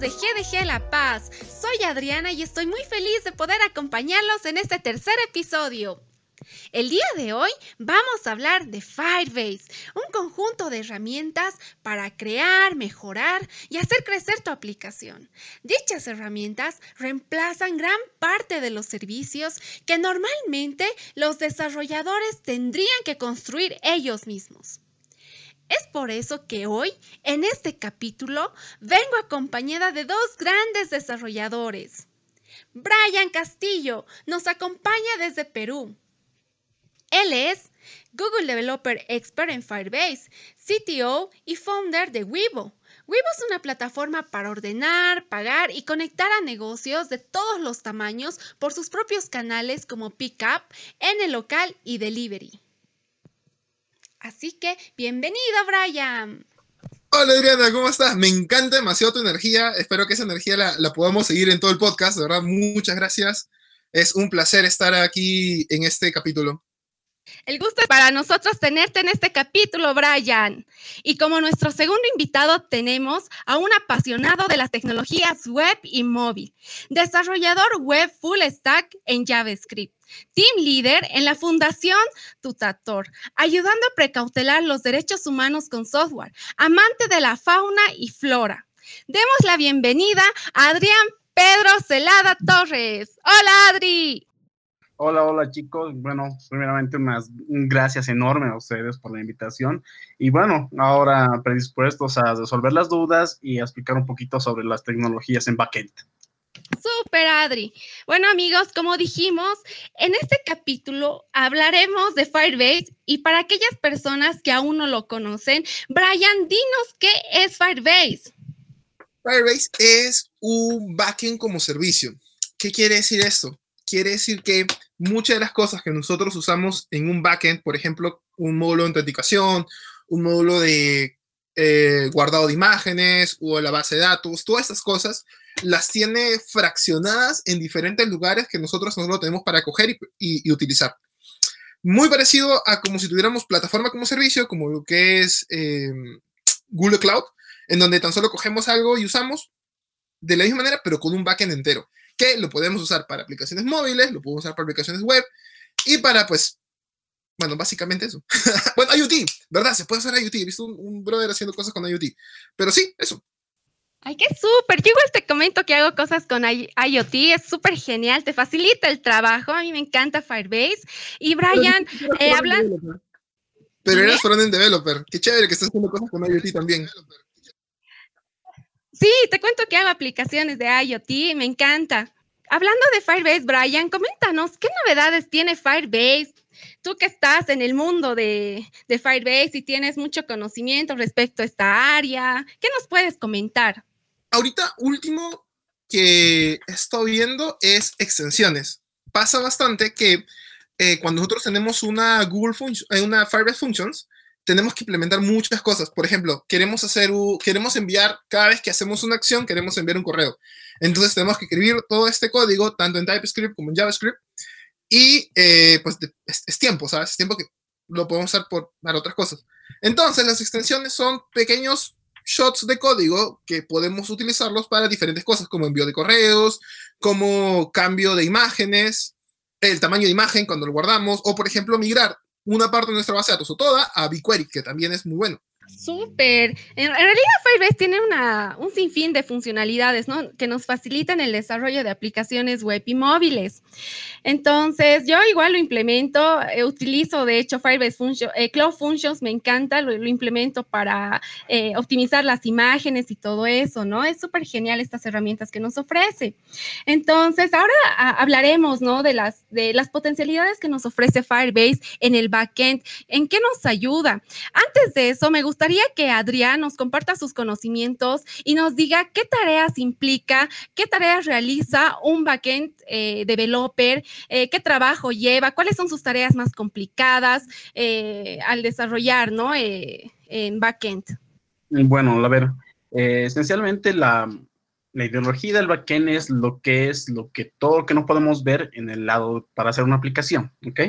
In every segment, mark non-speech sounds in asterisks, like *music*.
La Paz. Soy Adriana y estoy muy feliz de poder acompañarlos en este tercer episodio. El día de hoy vamos a hablar de Firebase, un conjunto de herramientas para crear, mejorar y hacer crecer tu aplicación. Dichas herramientas reemplazan gran parte de los servicios que normalmente los desarrolladores tendrían que construir ellos mismos. Es por eso que hoy, en este capítulo, vengo acompañada de dos grandes desarrolladores. Brian Castillo nos acompaña desde Perú. Él es Google Developer Expert en Firebase, CTO y founder de Weibo. Weibo es una plataforma para ordenar, pagar y conectar a negocios de todos los tamaños por sus propios canales como Pickup, en el local y Delivery. Así que, bienvenido, Brian. Hola Adriana, ¿cómo estás? Me encanta demasiado tu energía. Espero que esa energía la, la podamos seguir en todo el podcast. De verdad, muchas gracias. Es un placer estar aquí en este capítulo. El gusto es para nosotros tenerte en este capítulo, Brian. Y como nuestro segundo invitado tenemos a un apasionado de las tecnologías web y móvil, desarrollador web full stack en JavaScript. Team Leader en la Fundación Tutator, ayudando a precautelar los derechos humanos con software, amante de la fauna y flora. Demos la bienvenida a Adrián Pedro Celada Torres. Hola, Adri. Hola, hola chicos. Bueno, primeramente unas gracias enormes a ustedes por la invitación. Y bueno, ahora predispuestos a resolver las dudas y a explicar un poquito sobre las tecnologías en backend. Super Adri. Bueno amigos, como dijimos, en este capítulo hablaremos de Firebase y para aquellas personas que aún no lo conocen, Brian, dinos qué es Firebase. Firebase es un backend como servicio. ¿Qué quiere decir esto? Quiere decir que muchas de las cosas que nosotros usamos en un backend, por ejemplo, un módulo de autenticación, un módulo de eh, guardado de imágenes o la base de datos, todas estas cosas las tiene fraccionadas en diferentes lugares que nosotros no lo tenemos para coger y, utilizar. Muy parecido a como si tuviéramos plataforma como servicio, como lo que es em, Google Cloud, en donde tan solo cogemos algo y usamos de la misma manera, pero con un backend entero que lo podemos usar para aplicaciones móviles, lo podemos usar para aplicaciones web y para, pues, bueno, básicamente eso. *laughs* bueno, IoT, ¿verdad? Se puede hacer IoT. He visto un, brother haciendo cosas con IoT. Pero sí, eso. Ay, qué súper. Yo igual te comento que hago cosas con IoT. Es súper genial. Te facilita el trabajo. A mí me encanta Firebase. Y Brian, eh, hablan... Pero eres frontend developer. Qué chévere que estás haciendo cosas con IoT también. Sí, te cuento que hago aplicaciones de IoT, me encanta. Hablando de Firebase, Brian, coméntanos, ¿qué novedades tiene Firebase? Tú que estás en el mundo de, de Firebase y tienes mucho conocimiento respecto a esta área, ¿qué nos puedes comentar? Ahorita, último que he estado viendo es extensiones. Pasa bastante que eh, cuando nosotros tenemos una Google Function, eh, una Firebase Functions, tenemos que implementar muchas cosas. Por ejemplo, queremos hacer, queremos enviar, cada vez que hacemos una acción, queremos enviar un correo. Entonces tenemos que escribir todo este código, tanto en TypeScript como en JavaScript. Y eh, pues es, tiempo, ¿sabes? Es tiempo que lo podemos usar por, para otras cosas. Entonces las extensiones son pequeños shots de código que podemos utilizarlos para diferentes cosas, como envío de correos, como cambio de imágenes, el tamaño de imagen cuando lo guardamos, o por ejemplo migrar una parte de nuestra base de datos o toda a BigQuery, que también es muy bueno. Súper. En, realidad Firebase tiene una, un sinfín de funcionalidades ¿no? que nos facilitan el desarrollo de aplicaciones web y móviles. Entonces, yo igual lo implemento, eh, utilizo de hecho Firebase Function, eh, Cloud Functions, me encanta, lo, implemento para eh, optimizar las imágenes y todo eso, ¿no? Es súper genial estas herramientas que nos ofrece. Entonces, ahora hablaremos, ¿no? De las, de las potencialidades que nos ofrece Firebase en el backend, en qué nos ayuda. Antes de eso, me gustaría que Adrián nos comparta sus conocimientos y nos diga qué tareas implica, qué tareas realiza un backend eh, developer, eh, qué trabajo lleva, cuáles son sus tareas más complicadas eh, al desarrollar, ¿no? en backend. Bueno, a ver, esencialmente la, la ideología del backend es lo que es lo que todo lo que no podemos ver en el lado para hacer una aplicación, ¿ok?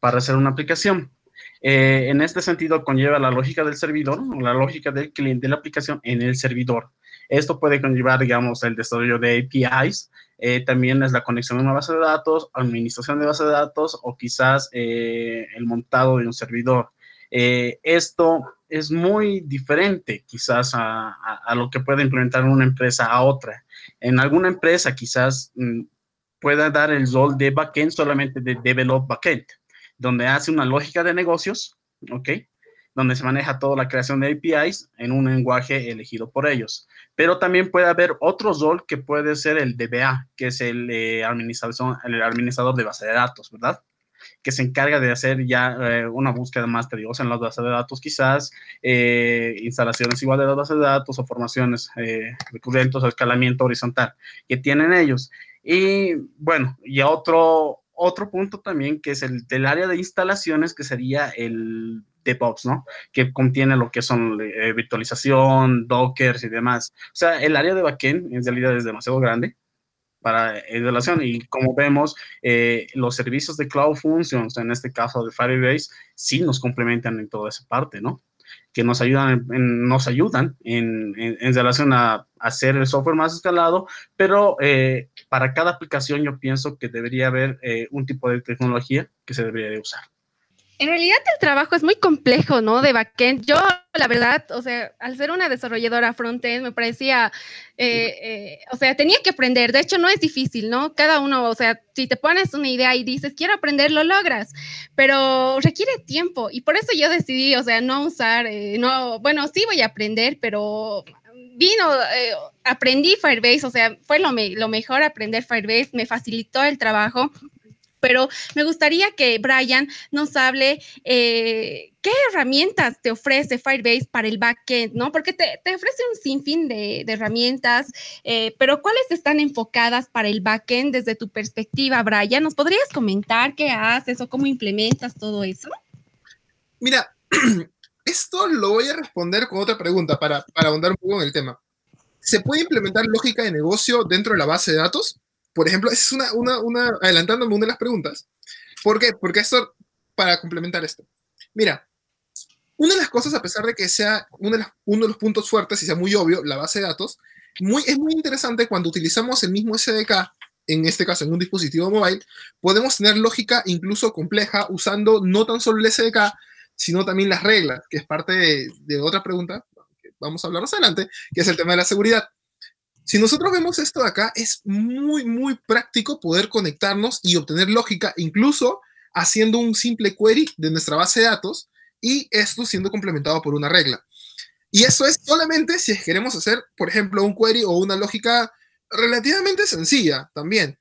Para hacer una aplicación. Eh, en este sentido, conlleva la lógica del servidor o la lógica del cliente de la aplicación en el servidor. Esto puede conllevar, digamos, el desarrollo de APIs, eh, también es la conexión a una base de datos, administración de base de datos o quizás eh, el montado de un servidor. Esto es muy diferente quizás a, a, lo que puede implementar una empresa a otra. En alguna empresa quizás mm, pueda dar el rol de backend solamente de develop backend, donde hace una lógica de negocios, ¿ok? Donde se maneja toda la creación de APIs en un lenguaje elegido por ellos. Pero también puede haber otro rol que puede ser el DBA, que es el, eh, administrador, el administrador de base de datos, ¿verdad? que se encarga de hacer ya eh, una búsqueda más tediosa en las bases de datos, quizás eh, instalaciones igual de las bases de datos o formaciones eh, recurrentes o escalamiento horizontal que tienen ellos. Y bueno, y otro, otro punto también que es el del área de instalaciones, que sería el DevOps, ¿no? Que contiene lo que son virtualización, Docker y demás. O sea, el área de backend en realidad es demasiado grande para en relación y como vemos eh, los servicios de Cloud Functions en este caso de Firebase sí nos complementan en toda esa parte no que nos ayudan en, nos ayudan en, en, relación a, hacer el software más escalado pero eh, para cada aplicación yo pienso que debería haber eh, un tipo de tecnología que se debería de usar en realidad el trabajo es muy complejo, ¿no? De backend. Yo, la verdad, o sea, al ser una desarrolladora frontend, me parecía, eh, eh, o sea, tenía que aprender. De hecho, no es difícil, ¿no? Cada uno, o sea, si te pones una idea y dices, quiero aprender, lo logras, pero requiere tiempo. Y por eso yo decidí, o sea, no usar, eh, no, bueno, sí voy a aprender, pero vino, aprendí Firebase, o sea, fue lo, lo mejor aprender Firebase, me facilitó el trabajo pero me gustaría que Brian nos hable eh, qué herramientas te ofrece Firebase para el backend, ¿no? Porque te, ofrece un sinfín de, herramientas, eh, pero ¿cuáles están enfocadas para el backend desde tu perspectiva, Brian? ¿Nos podrías comentar qué haces o cómo implementas todo eso? Mira, *clears throat* esto lo voy a responder con otra pregunta para, para ahondar un poco en el tema. ¿Se puede implementar lógica de negocio dentro de la base de datos? Por ejemplo, es una, una, una, adelantándome una de las preguntas. ¿Por qué? Porque esto, para complementar esto. Mira, una de las cosas, a pesar de que sea uno de, uno de los puntos fuertes y sea muy obvio, la base de datos, muy, es muy interesante cuando utilizamos el mismo SDK, en este caso en un dispositivo móvil, podemos tener lógica incluso compleja usando no tan solo el SDK, sino también las reglas, que es parte de, de otra pregunta que vamos a hablar más adelante, que es el tema de la seguridad. Si nosotros vemos esto de acá, es muy, muy práctico poder conectarnos y obtener lógica, incluso haciendo un simple query de nuestra base de datos y esto siendo complementado por una regla. Y eso es solamente si queremos hacer, por ejemplo, un query o una lógica relativamente sencilla también.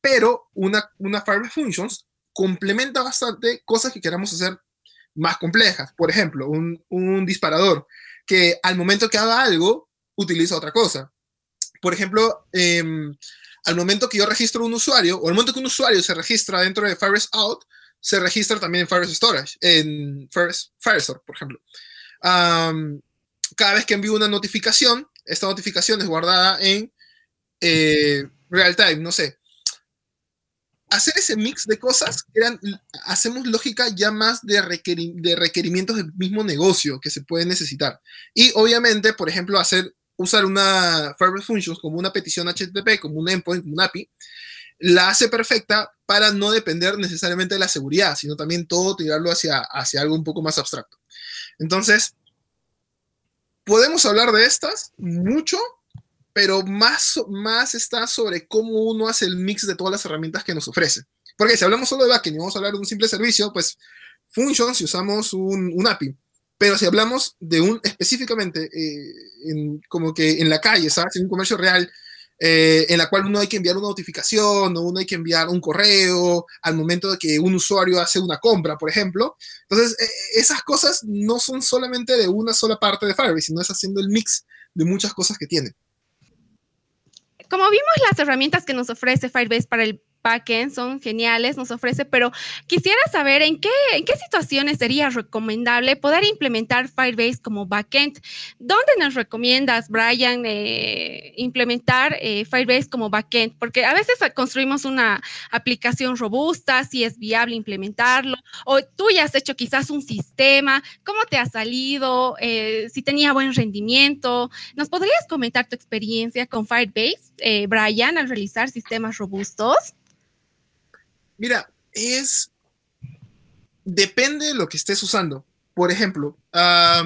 Pero una, una Firebase Functions complementa bastante cosas que queramos hacer más complejas. Por ejemplo, un, un disparador que al momento que haga algo, utiliza otra cosa por ejemplo, em, al momento que yo registro un usuario, o al momento que un usuario se registra dentro de Firebase Out, se registra también en Firebase Storage, en Firebase, Firestore, por ejemplo. cada vez que envío una notificación, esta notificación es guardada en eh, real time, no sé. Hacer ese mix de cosas, hacemos lógica ya más de, de requerimientos del mismo negocio que se puede necesitar. Y obviamente, por ejemplo, hacer usar una Firebase Functions como una petición HTTP, como un endpoint, como un API, la hace perfecta para no depender necesariamente de la seguridad, sino también todo tirarlo hacia, hacia algo un poco más abstracto. Entonces, podemos hablar de estas mucho, pero más, más está sobre cómo uno hace el mix de todas las herramientas que nos ofrece. Porque si hablamos solo de backend y vamos a hablar de un simple servicio, pues Functions si usamos un, un API. Pero si hablamos de un específicamente, eh, como que en la calle, ¿sabes? En un comercio real, eh, en la cual uno hay que enviar una notificación o uno hay que enviar un correo al momento de que un usuario hace una compra, por ejemplo. Entonces, eh, esas cosas no son solamente de una sola parte de Firebase, sino es haciendo el mix de muchas cosas que tiene. Como vimos las herramientas que nos ofrece Firebase para el backend son geniales, nos ofrece, pero quisiera saber en qué, en qué situaciones sería recomendable poder implementar Firebase como backend. ¿Dónde nos recomiendas, Brian, eh, implementar eh, Firebase como backend? Porque a veces construimos una aplicación robusta, si es viable implementarlo, o tú ya has hecho quizás un sistema, ¿cómo te ha salido? Eh, si tenía buen rendimiento. ¿Nos podrías comentar tu experiencia con Firebase, Brian, al realizar sistemas robustos? Mira, es... Depende de lo que estés usando. Por ejemplo, a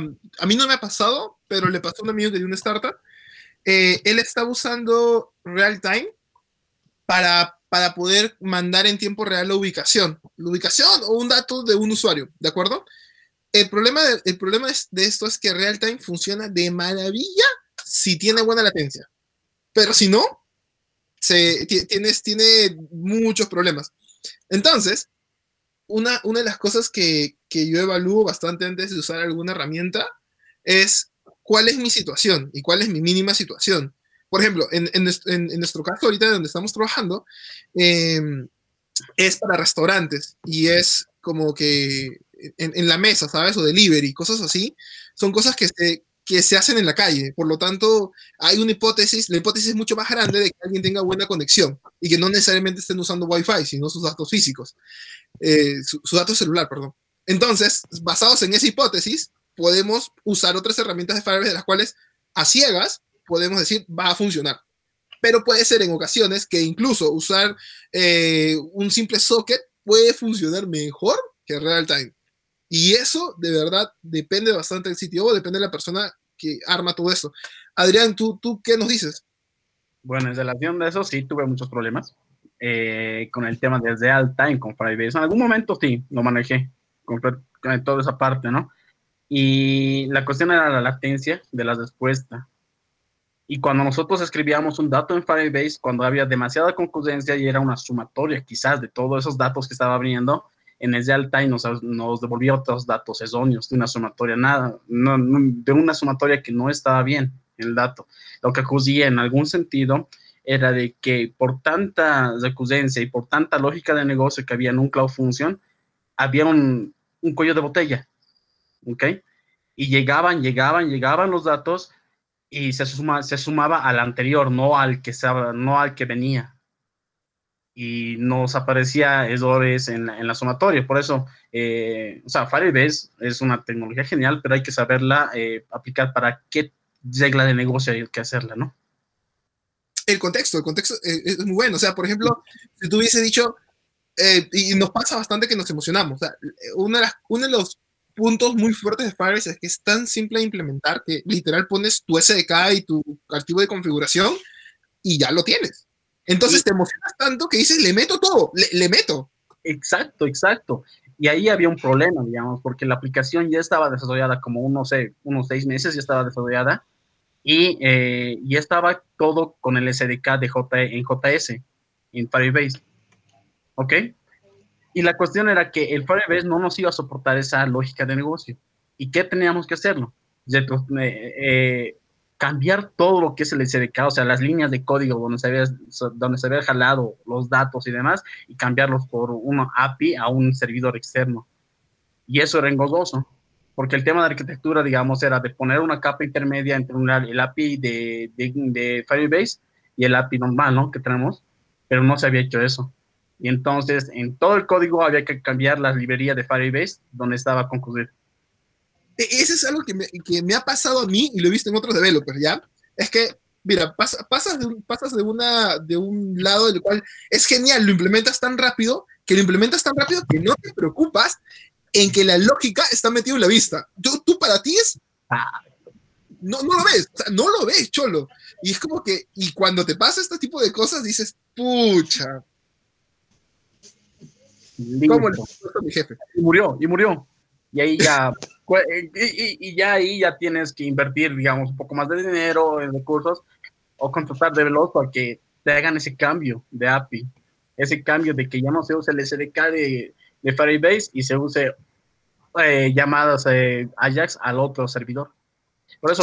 mí no me ha pasado, pero le pasó a un amigo de una startup. Eh, él estaba usando real time para, para poder mandar en tiempo real la ubicación. La ubicación o un dato de un usuario, ¿de acuerdo? El problema, de, problema de esto es que real time funciona de maravilla si tiene buena latencia. Pero si no, se, tienes, tiene muchos problemas. Entonces, una, una de las cosas que, que yo evalúo bastante antes de usar alguna herramienta es cuál es mi situación y cuál es mi mínima situación. Por ejemplo, en, en, en, nuestro caso ahorita donde estamos trabajando, em, es para restaurantes y es como que en, la mesa, ¿sabes? O delivery, cosas así. Son cosas que se, que se hacen en la calle. Por lo tanto, hay una hipótesis, la hipótesis es mucho más grande de que alguien tenga buena conexión y que no necesariamente estén usando Wi-Fi, sino sus datos físicos, eh, su, dato celular, perdón. Entonces, basados en esa hipótesis, podemos usar otras herramientas de Firebase de las cuales a ciegas podemos decir va a funcionar. Pero puede ser en ocasiones que incluso usar eh, un simple socket puede funcionar mejor que real time. Y eso, de verdad, depende bastante del sitio, o depende de la persona que arma todo eso. Adrián, ¿tú, tú qué nos dices? Bueno, en relación de eso, sí, tuve muchos problemas eh, con el tema desde real time con Firebase. En algún momento sí, lo manejé con, con toda esa parte, ¿no? Y la cuestión era la latencia de la respuesta. Y cuando nosotros escribíamos un dato en Firebase, cuando había demasiada concurrencia y era una sumatoria quizás de todos esos datos que estaba abriendo, en el real time nos, nos devolvía otros datos erróneos de una sumatoria, nada, de una sumatoria que no estaba bien el dato. Lo que ocurría en algún sentido era de que por tanta recurrencia y por tanta lógica de negocio que había en un Cloud Function, había un, un cuello de botella, ¿ok? Y llegaban, llegaban, llegaban los datos y se, suma, se sumaba al anterior, no al que, no al que venía y nos aparecía errores en la, en la sumatoria. Por eso, eh, o sea, Firebase es una tecnología genial, pero hay que saberla eh, aplicar para qué regla de negocio hay que hacerla, ¿no? El contexto, el contexto eh, es muy bueno. O sea, por ejemplo, si tú hubiese dicho, y nos pasa bastante que nos emocionamos, o sea, una de las, uno de los puntos muy fuertes de Firebase es que es tan simple de implementar que literal pones tu SDK y tu archivo de configuración y ya lo tienes. Entonces te emocionas tanto que dices, le meto todo, le, meto. Exacto, exacto. Y ahí había un problema, digamos, porque la aplicación ya estaba desarrollada como, unos, sé, unos seis meses, ya estaba desarrollada, y eh, ya estaba todo con el SDK de J, en JS, en Firebase. ¿Ok? Y la cuestión era que el Firebase no nos iba a soportar esa lógica de negocio. ¿Y qué teníamos que hacerlo? Eh, eh, cambiar todo lo que es el SDK, o sea, las líneas de código donde se había, donde se había jalado los datos y demás, y cambiarlos por una API a un servidor externo. Y eso era engorroso, porque el tema de arquitectura, digamos, era de poner una capa intermedia entre el API de, de, Firebase y el API normal, ¿no? Que tenemos, pero no se había hecho eso. Y entonces, en todo el código había que cambiar la librería de Firebase donde estaba concluir. E-, ese es algo que me, que me, ha pasado a mí y lo he visto en otros developers, ¿ya? Es que, mira, pasas, de, un, pasas de, una, de un lado del cual es genial, lo implementas tan rápido, que lo implementas tan rápido que no te preocupas en que la lógica está metida en la vista. Tú, tú para ti es... No, no lo ves, o sea, no lo ves, cholo. Y es como que, y cuando te pasa este tipo de cosas, dices, pucha. ¿Cómo le mi jefe? Y murió, y murió. Y ahí ya *laughs* y, ya ahí ya tienes que invertir, digamos, un poco más de dinero, en recursos, o contratar developers para que te hagan ese cambio de API, ese cambio de que ya no se use el SDK de, de Firebase y se use eh, llamadas eh, Ajax al otro servidor. Por eso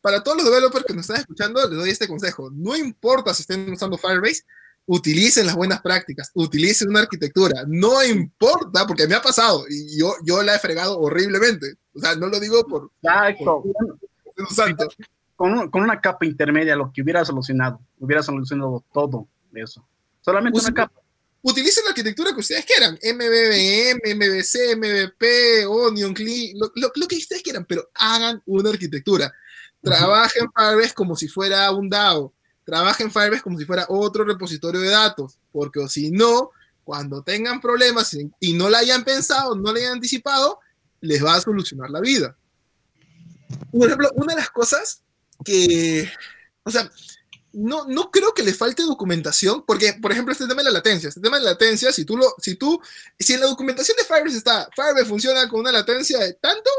para todos los developers que nos están escuchando, les doy este consejo. No importa si estén usando Firebase, utilicen las buenas prácticas, utilicen una arquitectura, no importa, porque me ha pasado y yo, yo la he fregado horriblemente. O sea, no lo digo por... Exacto. Con, con, una capa intermedia, lo que hubiera solucionado, hubiera solucionado todo eso. Solamente una capa. Utilicen la arquitectura que ustedes quieran, MBBM, MBC, MVP, Onion, Clean, lo, lo, lo que ustedes quieran, pero hagan una arquitectura. Trabajen Firebase como si fuera un DAO. Trabajen Firebase como si fuera otro repositorio de datos. Porque si no, cuando tengan problemas y no la hayan pensado, no la hayan anticipado, les va a solucionar la vida. Por ejemplo, una de las cosas que, o sea, no, no creo que le falte documentación, porque, por ejemplo, este tema de la latencia, este tema de la latencia, si tú, lo, si tú, si en la documentación de Firebase está, Firebase funciona con una latencia de tanto,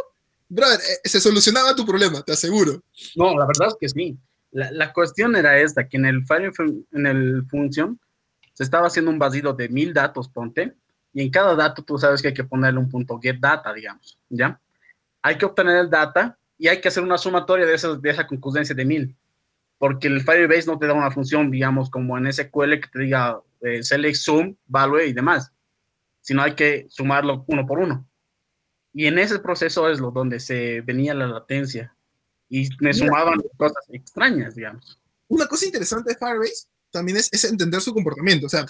brother, eh, se solucionaba tu problema, te aseguro. No, la verdad es que sí. La, la cuestión era esta, que en el file, en el function, se estaba haciendo un vacío de mil datos, ponte, y en cada dato tú sabes que hay que ponerle un punto get data, digamos, ¿ya? Hay que obtener el data y hay que hacer una sumatoria de, esa, de esa concurrencia de mil, porque el Firebase no te da una función, digamos, como en SQL que te diga eh, select, sum, value y demás, sino hay que sumarlo uno por uno. Y en ese proceso es lo donde se venía la latencia y me sumaban cosas extrañas, digamos. Una cosa interesante de Firebase también es, es entender su comportamiento. O sea,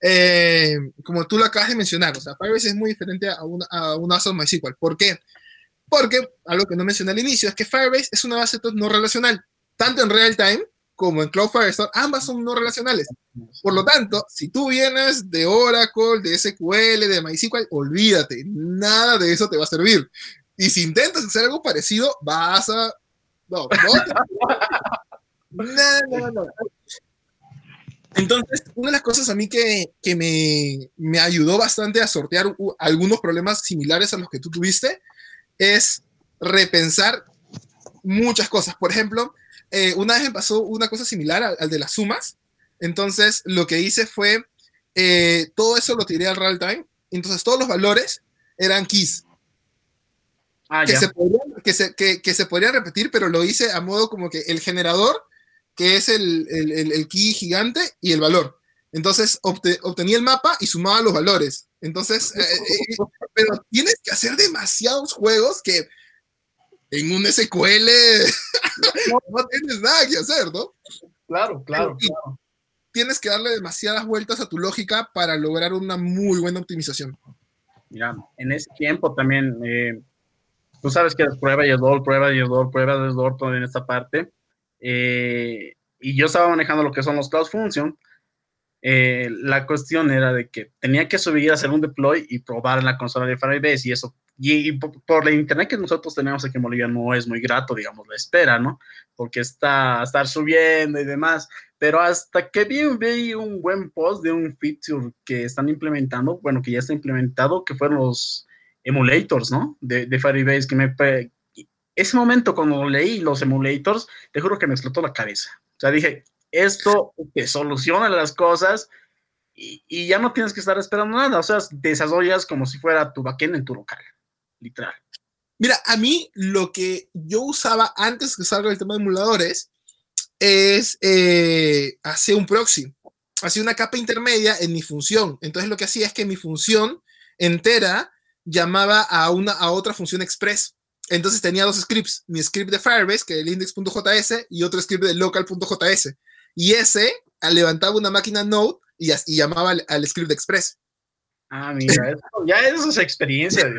eh, como tú lo acabas de mencionar, o sea, Firebase es muy diferente a una, a una base MySQL. ¿Por qué? Porque, algo que no mencioné al inicio, es que Firebase es una base de datos no relacional, tanto en real time como en Cloud Firestore, ambas son no relacionales. Por lo tanto, si tú vienes de Oracle, de SQL, de MySQL, olvídate, nada de eso te va a servir. Y si intentas hacer algo parecido, vas a... No, no. no, no, Entonces, una de las cosas a mí que, que me, me, ayudó bastante a sortear algunos problemas similares a los que tú tuviste es repensar muchas cosas. Por ejemplo, eh, una vez me pasó una cosa similar al, al, de las sumas. Entonces, lo que hice fue, eh, todo eso lo tiré al real time. Entonces, todos los valores eran keys. Ah, que, se podrían, que, se, que, que, se podrían repetir, pero lo hice a modo como que el generador, que es el, el, el key gigante, y el valor. Entonces, obte, obtenía el mapa y sumaba los valores. Entonces, eh, eh, pero tienes que hacer demasiados juegos que en un SQL *laughs* no tienes nada que hacer, ¿no? Claro, claro, claro. Tienes que darle demasiadas vueltas a tu lógica para lograr una muy buena optimización. Mira, en ese tiempo también, eh, tú sabes que es prueba y error, prueba y error, prueba y error, todo en esta parte. Eh, y yo estaba manejando lo que son los Cloud Function. Eh, la cuestión era de que tenía que subir, hacer un deploy y probar en la consola de Firebase y eso y, y por, la internet que nosotros tenemos aquí en Bolivia no es muy grato, digamos, la espera, ¿no? Porque está estar subiendo y demás, pero hasta que vi, vi un buen post de un feature que están implementando, bueno, que ya está implementado, que fueron los emulators, ¿no? De, de Firebase, que me... Ese momento cuando leí los emulators, te juro que me explotó la cabeza. O sea, dije, esto que soluciona las cosas y, y, ya no tienes que estar esperando nada. O sea, desarrollas como si fuera tu backend en tu local literal. Mira, a mí lo que yo usaba antes que salga el tema de emuladores es eh, hacer un proxy, hacía una capa intermedia en mi función. Entonces lo que hacía es que mi función entera llamaba a, una, a otra función express. Entonces tenía dos scripts, mi script de Firebase, que es el index.js, y otro script de local.js. Y ese levantaba una máquina Node y, y llamaba al, al script de Express. Ah, mira, *laughs* eso, ya eso es experiencia de *laughs*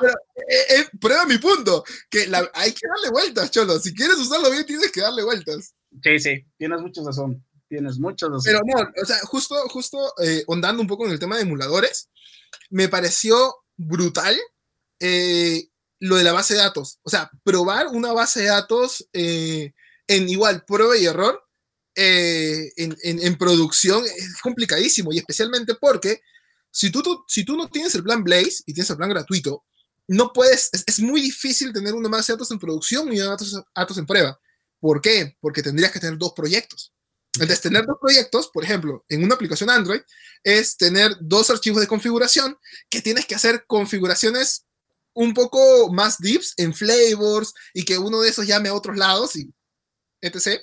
Pero, eh, eh, prueba mi punto, que la, hay que darle vueltas, Cholo. Si quieres usarlo bien, tienes que darle vueltas. Sí, sí, tienes mucha razón. Tienes mucha razón. Pero no, o sea, justo, justo eh, ondando un poco en el tema de emuladores, me pareció brutal eh, lo de la base de datos. O sea, probar una base de datos en igual prueba y error eh, en, en, producción es complicadísimo y especialmente porque si tú, tú, si tú no tienes el plan Blaze y tienes el plan gratuito, no puedes, es, muy difícil tener una base de datos en producción y una datos, datos en prueba. ¿Por qué? Porque tendrías que tener dos proyectos. Entonces, tener dos proyectos, por ejemplo, en una aplicación Android, es tener dos archivos de configuración que tienes que hacer configuraciones un poco más deeps en flavors y que uno de esos llame a otros lados y etc.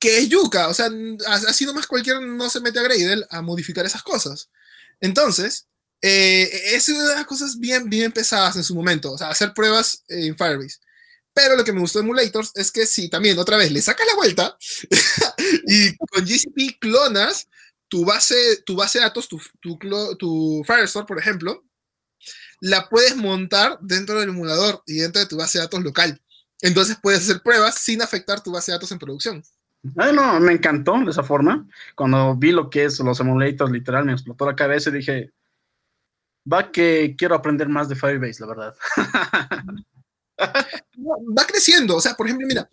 Que es yuca, o sea, así nomás cualquiera no se mete a Gradle a modificar esas cosas. Entonces, eh, es una de las cosas bien, bien pesadas en su momento, o sea, hacer pruebas en Firebase. Pero lo que me gustó de Emulators es que si también otra vez le sacas la vuelta *laughs* y con GCP clonas tu base, tu base de datos, tu, tu, Firestore, por ejemplo, la puedes montar dentro del emulador y dentro de tu base de datos local. Entonces puedes hacer pruebas sin afectar tu base de datos en producción. Ay, no, me encantó de esa forma. Cuando vi lo que es los emulators, literal, me explotó la cabeza y dije, va que quiero aprender más de Firebase, la verdad. *laughs* va creciendo. O sea, por ejemplo, mira,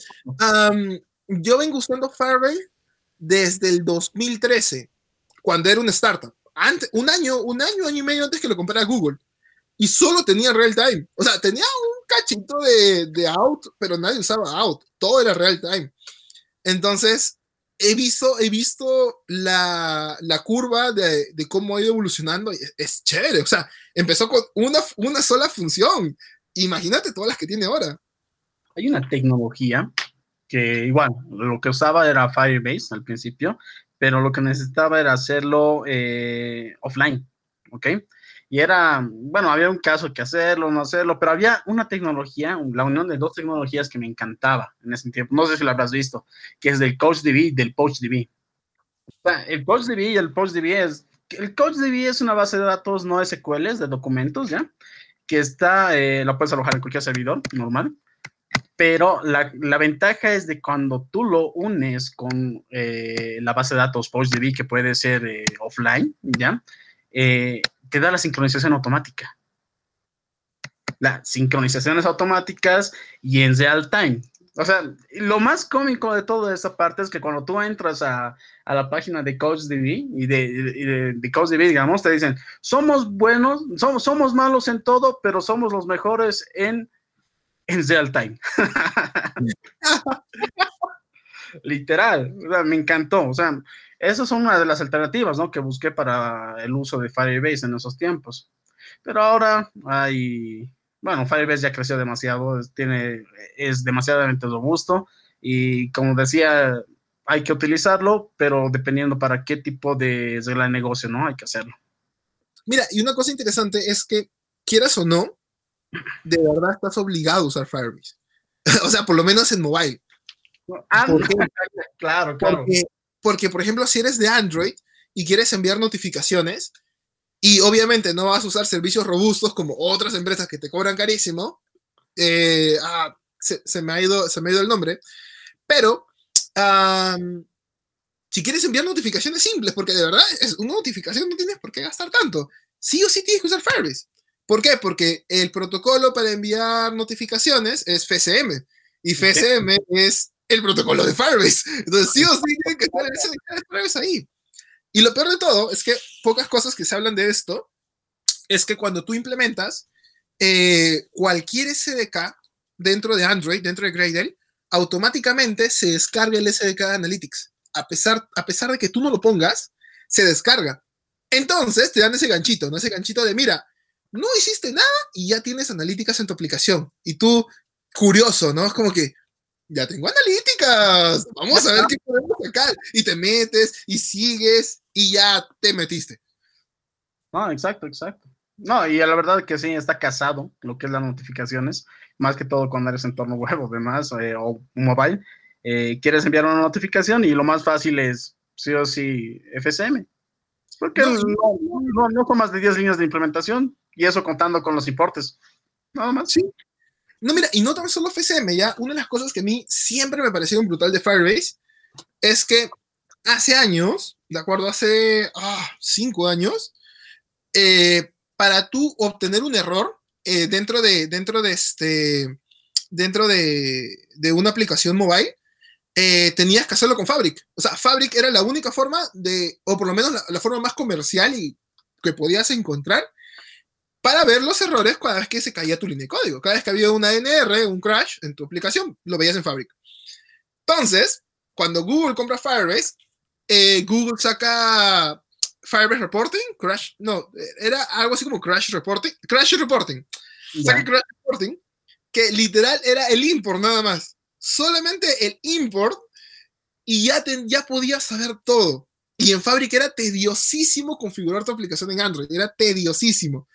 yo vengo usando Firebase desde el 2013, cuando era una startup. Antes, un año, un año, año y medio antes que lo comprara Google. Y solo tenía real time. O sea, tenía un cachito de, de out, pero nadie usaba out. Todo era real time. Entonces, he visto, he visto la, la curva de, de, cómo ha ido evolucionando. Es, es, chévere. O sea, empezó con una, una sola función. Imagínate todas las que tiene ahora. Hay una tecnología que igual, lo que usaba era Firebase al principio, pero lo que necesitaba era hacerlo eh, offline, ¿ok? Y era, bueno, había un caso que hacerlo, no hacerlo, pero había una tecnología, la unión de dos tecnologías que me encantaba en ese tiempo. No sé si lo habrás visto, que es del CoachDB y del PoachDB. El CoachDB y el PoachDB es, el CoachDB es una base de datos no SQL, de documentos, ¿ya? Que está, eh, la puedes alojar en cualquier servidor normal, pero la, la, ventaja es de cuando tú lo unes con eh, la base de datos PostDB, que puede ser eh, offline, ¿ya? Eh, te da la sincronización automática. Las sincronizaciones automáticas y en real time. O sea, lo más cómico de toda esa parte es que cuando tú entras a, a la página de CoachDB y de, de, de, CoachDB, digamos, te dicen, somos buenos, somos, somos malos en todo, pero somos los mejores en, en real time. *laughs* Literal, me encantó. O sea, esas son una de las alternativas ¿no? que busqué para el uso de Firebase en esos tiempos. Pero ahora hay, bueno, Firebase ya creció demasiado, tiene, es demasiadamente robusto y como decía, hay que utilizarlo, pero dependiendo para qué tipo de regla de negocio, ¿no? Hay que hacerlo. Mira, y una cosa interesante es que, quieras o no, de verdad estás obligado a usar Firebase. *laughs* o sea, por lo menos en mobile. Ah, *laughs* claro, claro. Porque, porque, por ejemplo, si eres de Android y quieres enviar notificaciones, y obviamente no vas a usar servicios robustos como otras empresas que te cobran carísimo, eh, ah, se, se, me ha ido, se me ha ido el nombre, pero um, si quieres enviar notificaciones simples, porque de verdad es una notificación no tienes por qué gastar tanto, sí o sí tienes que usar Firebase. ¿Por qué? Porque el protocolo para enviar notificaciones es FCM y FCM es el protocolo de Firebase. Entonces, sí o sí *laughs* tiene que estar de Firebase ahí. Y lo peor de todo es que pocas cosas que se hablan de esto es que cuando tú implementas eh, cualquier SDK dentro de Android, dentro de Gradle, automáticamente se descarga el SDK de Analytics. A pesar, a pesar de que tú no lo pongas, se descarga. Entonces te dan ese ganchito, ¿no? Ese ganchito de, mira, no hiciste nada y ya tienes analíticas en tu aplicación. Y tú, curioso, ¿no? Es como que, ya tengo analíticas, vamos a ver qué podemos sacar. Y te metes y sigues y ya te metiste. No, exacto, exacto. No, y la verdad que sí, está casado lo que es las notificaciones, más que todo cuando eres entorno web o *laughs* demás, eh, o mobile. Eh, quieres enviar una notificación y lo más fácil es sí o sí FSM. Porque no, no, no, no son más de 10 líneas de implementación y eso contando con los importes. Nada más. Sí, no, mira, y no tan solo FSM, ya una de las cosas que a mí siempre me pareció un brutal de Firebase es que hace años, de acuerdo, hace ah, cinco años, eh, para tú obtener un error eh, dentro de, dentro de este, dentro de, de una aplicación mobile, eh, tenías que hacerlo con Fabric. O sea, Fabric era la única forma de, o por lo menos la, forma más comercial y que podías encontrar para ver los errores cada vez que se caía tu línea de código. Cada vez que había una NR, un crash en tu aplicación, lo veías en Fabric. Entonces, cuando Google compra Firebase, eh, Google saca Firebase Reporting, Crash, no, era algo así como Crash Reporting, Crash Reporting. Yeah. Crash Reporting, que literal era el import nada más. Solamente el import y ya, ya podías saber todo. Y en Fabric era tediosísimo configurar tu aplicación en Android, era tediosísimo.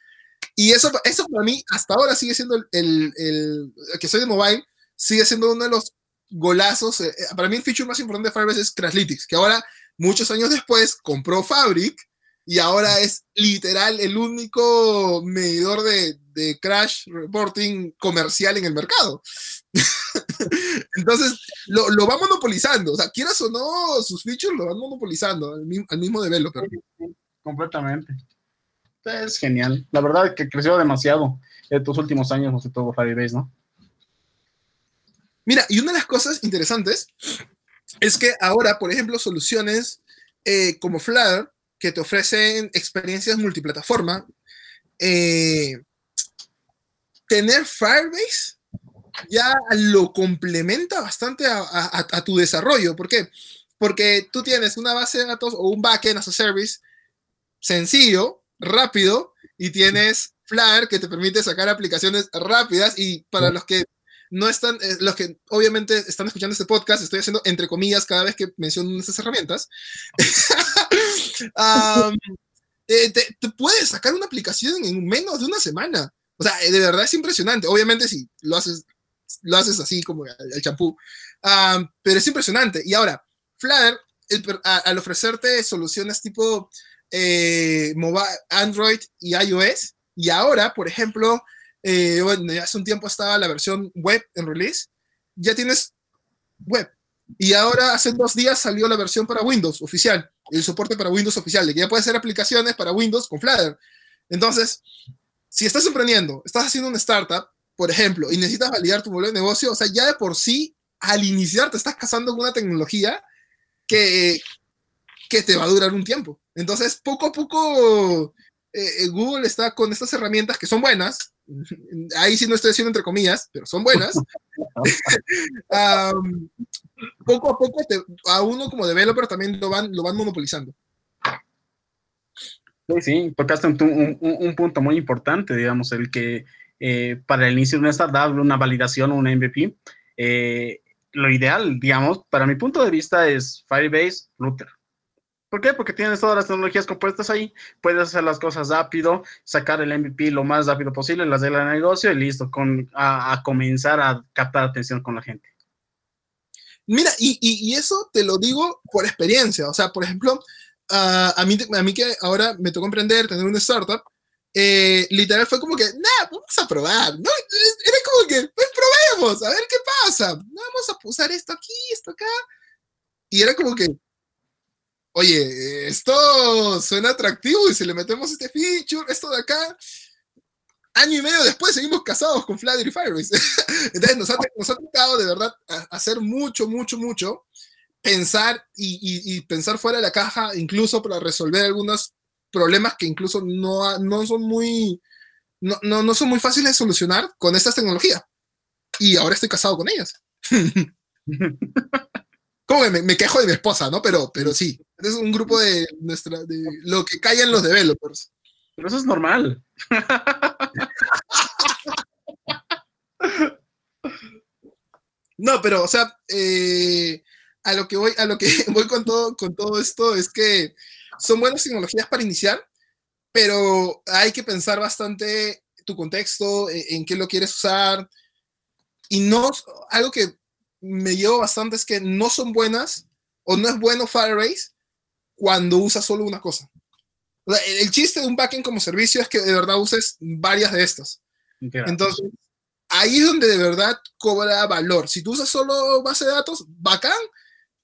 Y eso, eso para mí hasta ahora sigue siendo el, el, el, que soy de mobile, sigue siendo uno de los golazos. Eh, para mí el feature más importante de Firebase es Crashlytics, que ahora, muchos años después, compró Fabric y ahora es literal el único medidor de, de crash reporting comercial en el mercado. *laughs* Entonces, lo, lo, va monopolizando. O sea, quieras o no, sus features lo van monopolizando al, al mismo developer. Completamente. Es genial. La verdad es que creció demasiado en estos últimos años, no sé, todo Firebase, ¿no? Mira, y una de las cosas interesantes es que ahora, por ejemplo, soluciones eh, como Flutter, que te ofrecen experiencias multiplataforma, eh, tener Firebase ya lo complementa bastante a, a, a, tu desarrollo. ¿Por qué? Porque tú tienes una base de datos o un backend as a service sencillo, rápido, y tienes Flutter que te permite sacar aplicaciones rápidas. Y para los que no están, eh, los que obviamente están escuchando este podcast, estoy haciendo entre comillas cada vez que menciono estas herramientas. *laughs* eh, te, puedes sacar una aplicación en menos de una semana. O sea, de verdad es impresionante. Obviamente, si lo haces, lo haces así como el champú, pero es impresionante. Y ahora, Flutter, el, a, al ofrecerte soluciones tipo eh, Android y iOS, y ahora, por ejemplo, eh, bueno, hace un tiempo estaba la versión web en release, ya tienes web. Y ahora hace dos días salió la versión para Windows oficial, el soporte para Windows oficial, de que ya puedes hacer aplicaciones para Windows con Flutter. Entonces, si estás emprendiendo, estás haciendo una startup, por ejemplo, y necesitas validar tu modelo de negocio, o sea, ya de por sí, al iniciar, te estás casando con una tecnología que, que te va a durar un tiempo. Entonces, poco a poco, eh, Google está con estas herramientas que son buenas, *laughs* ahí sí no estoy diciendo entre comillas, pero son buenas. *laughs* um, poco a poco te, a uno como developer también lo van, lo van monopolizando. Sí, sí, tocaste un, un, un punto muy importante, digamos, el que eh, para el inicio de una startup, una validación, un MVP, eh, lo ideal, digamos, para mi punto de vista es Firebase, Flutter. ¿Por qué? Porque tienes todas las tecnologías compuestas ahí, puedes hacer las cosas rápido, sacar el MVP lo más rápido posible, las de la negocio y listo, con, a, a, comenzar a captar atención con la gente. Mira, y, y, y, eso te lo digo por experiencia, o sea, por ejemplo, uh, a, mí, a mí que ahora me tocó emprender, tener una startup, eh, literal fue como que, nada, vamos a probar, ¿no? Era como que, pues probemos, a ver qué pasa, vamos a usar esto aquí, esto acá, y era como que, oye, esto suena atractivo y si le metemos este feature, esto de acá, año y medio después seguimos casados con Flutter y Firebase. *laughs* Entonces nos ha, nos ha, tocado de verdad hacer mucho, mucho, mucho, pensar y, y, y, pensar fuera de la caja, incluso para resolver algunos problemas que incluso no, no son muy, no, no, no son muy fáciles de solucionar con estas tecnologías. Y ahora estoy casado con ellas. *laughs* *laughs* como me, me, quejo de mi esposa, ¿no? Pero, pero sí, es un grupo de nuestra, de lo que callan los developers. Pero eso es normal. no, pero, o sea, eh, a lo que voy, a lo que *laughs* voy con todo, con todo esto es que son buenas tecnologías para iniciar, pero hay que pensar bastante tu contexto, en, en qué lo quieres usar. Y no, algo que me llevo bastante es que no son buenas o no es bueno Firebase cuando usas solo una cosa. O sea, el, chiste de un backend como servicio es que de verdad uses varias de estas. Claro. Entonces, ahí es donde de verdad cobra valor. Si tú usas solo base de datos, bacán,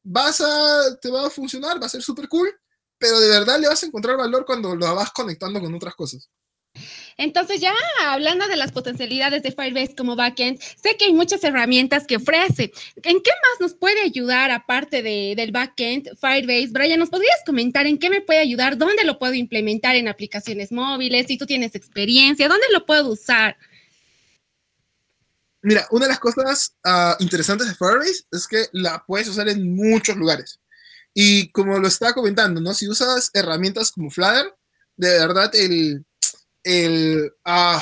vas a, te va a funcionar, va a ser súper cool, pero de verdad le vas a encontrar valor cuando lo vas conectando con otras cosas. Entonces, ya hablando de las potencialidades de Firebase como backend, sé que hay muchas herramientas que ofrece. ¿En qué más nos puede ayudar aparte de, del backend Firebase? Brian, ¿nos podrías comentar en qué me puede ayudar? ¿Dónde lo puedo implementar en aplicaciones móviles? Si tú tienes experiencia, ¿dónde lo puedo usar? Mira, una de las cosas uh, interesantes de Firebase es que la puedes usar en muchos lugares. Y como lo estaba comentando, ¿no? Si usas herramientas como Flutter, de verdad el, uh,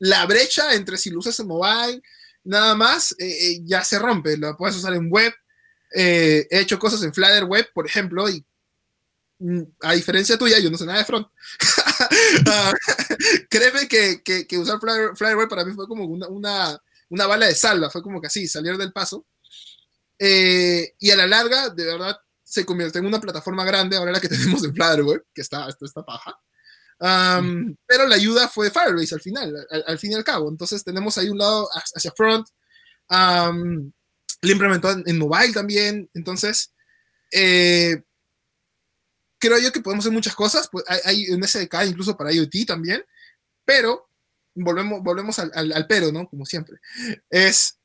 la brecha entre si lo usas en mobile, nada más, eh, ya se rompe. Lo puedes usar en web. Eh, he hecho cosas en Flutter Web, por ejemplo, y mm, a diferencia tuya, yo no sé nada de front. *laughs* Ah, *laughs* créeme que, que, usar Flutter, Web para mí fue como una, una, una, bala de salva, fue como que así, salir del paso. Eh, y a la larga, de verdad, se convierte en una plataforma grande, ahora la que *laughs* tenemos en Flutter Web, que está, está, está paja. Pero la ayuda fue Firebase al final, al, fin y al cabo. Entonces tenemos ahí un lado hacia front. Um, lo implementó en, mobile también. Entonces, eh, creo yo que podemos hacer muchas cosas. Pues hay, un SDK incluso para IoT también. Pero, volvemos, volvemos al, al, pero, ¿no? Como siempre. Es,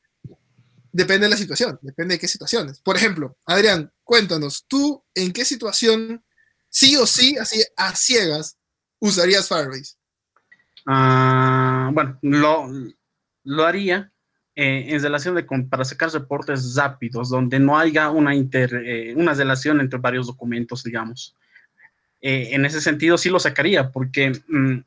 depende de la situación, depende de qué situaciones. Por ejemplo, Adrián, cuéntanos, ¿tú en qué situación, sí o sí, así a ciegas, usarías Firebase? Ah, bueno, lo, lo haría eh, en relación de para sacar reportes rápidos, donde no haya una, inter, eh, una relación entre varios documentos, digamos. Eh, en ese sentido sí lo sacaría, porque mm,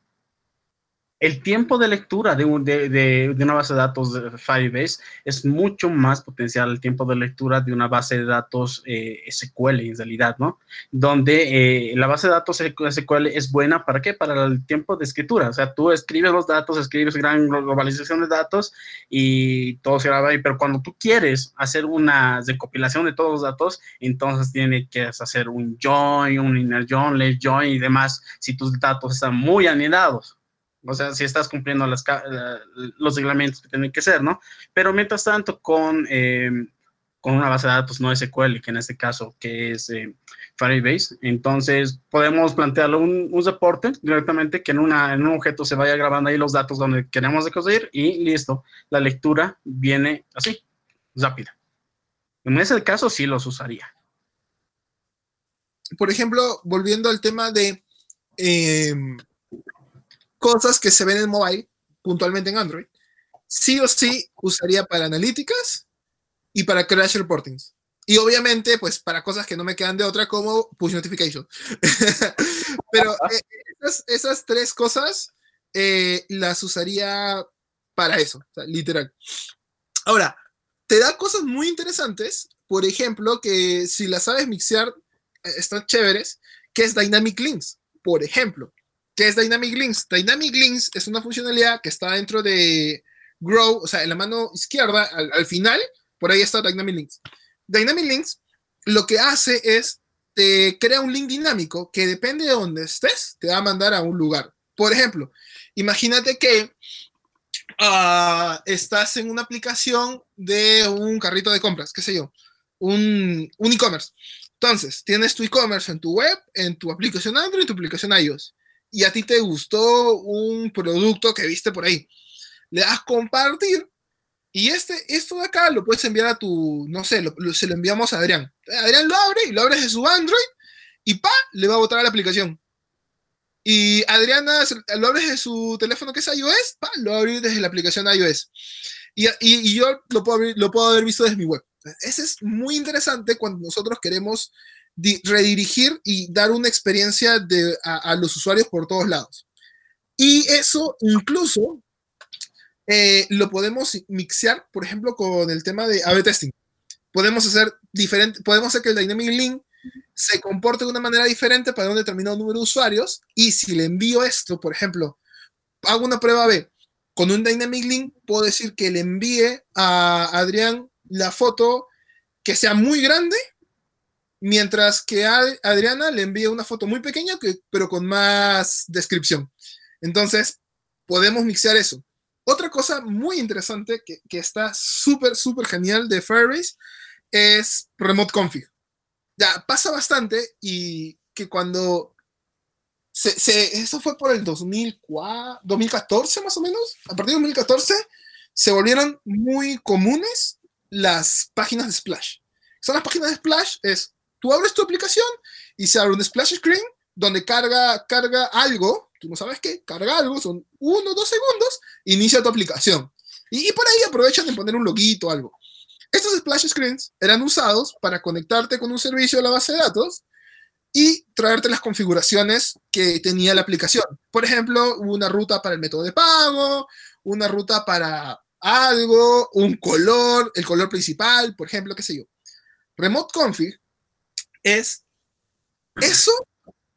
el tiempo de lectura de, de, de, una base de datos Firebase es mucho más potencial el tiempo de lectura de una base de datos eh, SQL en realidad, ¿no? Donde eh, la base de datos SQL es buena, ¿para qué? Para el tiempo de escritura. O sea, tú escribes los datos, escribes gran globalización de datos y todo se graba ahí, pero cuando tú quieres hacer una recopilación de todos los datos, entonces tiene que hacer un join, un inner join, left join y demás, si tus datos están muy anidados. O sea, si estás cumpliendo las, los reglamentos que tienen que ser, ¿no? Pero mientras tanto, con, eh, con una base de datos no SQL, que en este caso que es eh, Firebase, entonces podemos plantearlo un, un reporte directamente que en, una, en un objeto se vaya grabando ahí los datos donde queremos recoger y listo, la lectura viene así, rápida. En ese caso sí los usaría. Por ejemplo, volviendo al tema de eh, cosas que se ven en mobile, puntualmente en Android, sí o sí usaría para analíticas y para crash reportings. Y obviamente, pues para cosas que no me quedan de otra, como push notification. *laughs* Pero eh, esas, tres cosas eh, las usaría para eso, literal. Ahora, te da cosas muy interesantes, por ejemplo, que si las sabes mixear, eh, están chéveres, que es Dynamic Links, por ejemplo. ¿Qué es Dynamic Links? Dynamic Links es una funcionalidad que está dentro de Grow, o sea, en la mano izquierda, al, final, por ahí está Dynamic Links. Dynamic Links lo que hace es te crea un link dinámico que depende de dónde estés, te va a mandar a un lugar. Por ejemplo, imagínate que ah, estás en una aplicación de un carrito de compras, qué sé yo, un, un e-commerce. Entonces, tienes tu e-commerce en tu web, en tu aplicación Android, en tu aplicación iOS y a ti te gustó un producto que viste por ahí. Le das compartir y este, esto de acá lo puedes enviar a tu, no sé, se lo enviamos a Adrián. Adrián lo abre y lo abres de su Android y pa, le va a botar a la aplicación. Y Adriana lo abres de su teléfono que es iOS, pa, lo va a abrir desde la aplicación iOS. Y, y, yo lo puedo, lo puedo haber visto desde mi web. Ese es muy interesante cuando nosotros queremos redirigir y dar una experiencia a, los usuarios por todos lados. Y eso incluso eh, lo podemos mixear, por ejemplo, con el tema de A-B testing. Podemos hacer diferente, podemos hacer que el Dynamic Link se comporte de una manera diferente para un determinado número de usuarios y si le envío esto, por ejemplo, hago una prueba B con un Dynamic Link, puedo decir que le envíe a Adrián la foto que sea muy grande mientras que a Adriana le envía una foto muy pequeña, que, pero con más descripción. Entonces, podemos mixear eso. Otra cosa muy interesante que, está súper, súper genial de Firebase es Remote Config. Ya, pasa bastante y que cuando... Eso fue por el 2004, 2014 más o menos. A partir de 2014 se volvieron muy comunes las páginas de Splash. Son las páginas de Splash, es Tú abres tu aplicación y se abre un splash screen donde carga, carga algo, tú no sabes qué, carga algo, son uno o dos segundos, inicia tu aplicación. Y, por ahí aprovechan de poner un loguito o algo. Estos splash screens eran usados para conectarte con un servicio de la base de datos y traerte las configuraciones que tenía la aplicación. Por ejemplo, una ruta para el método de pago, una ruta para algo, un color, el color principal, por ejemplo, qué sé yo. Remote Config es eso,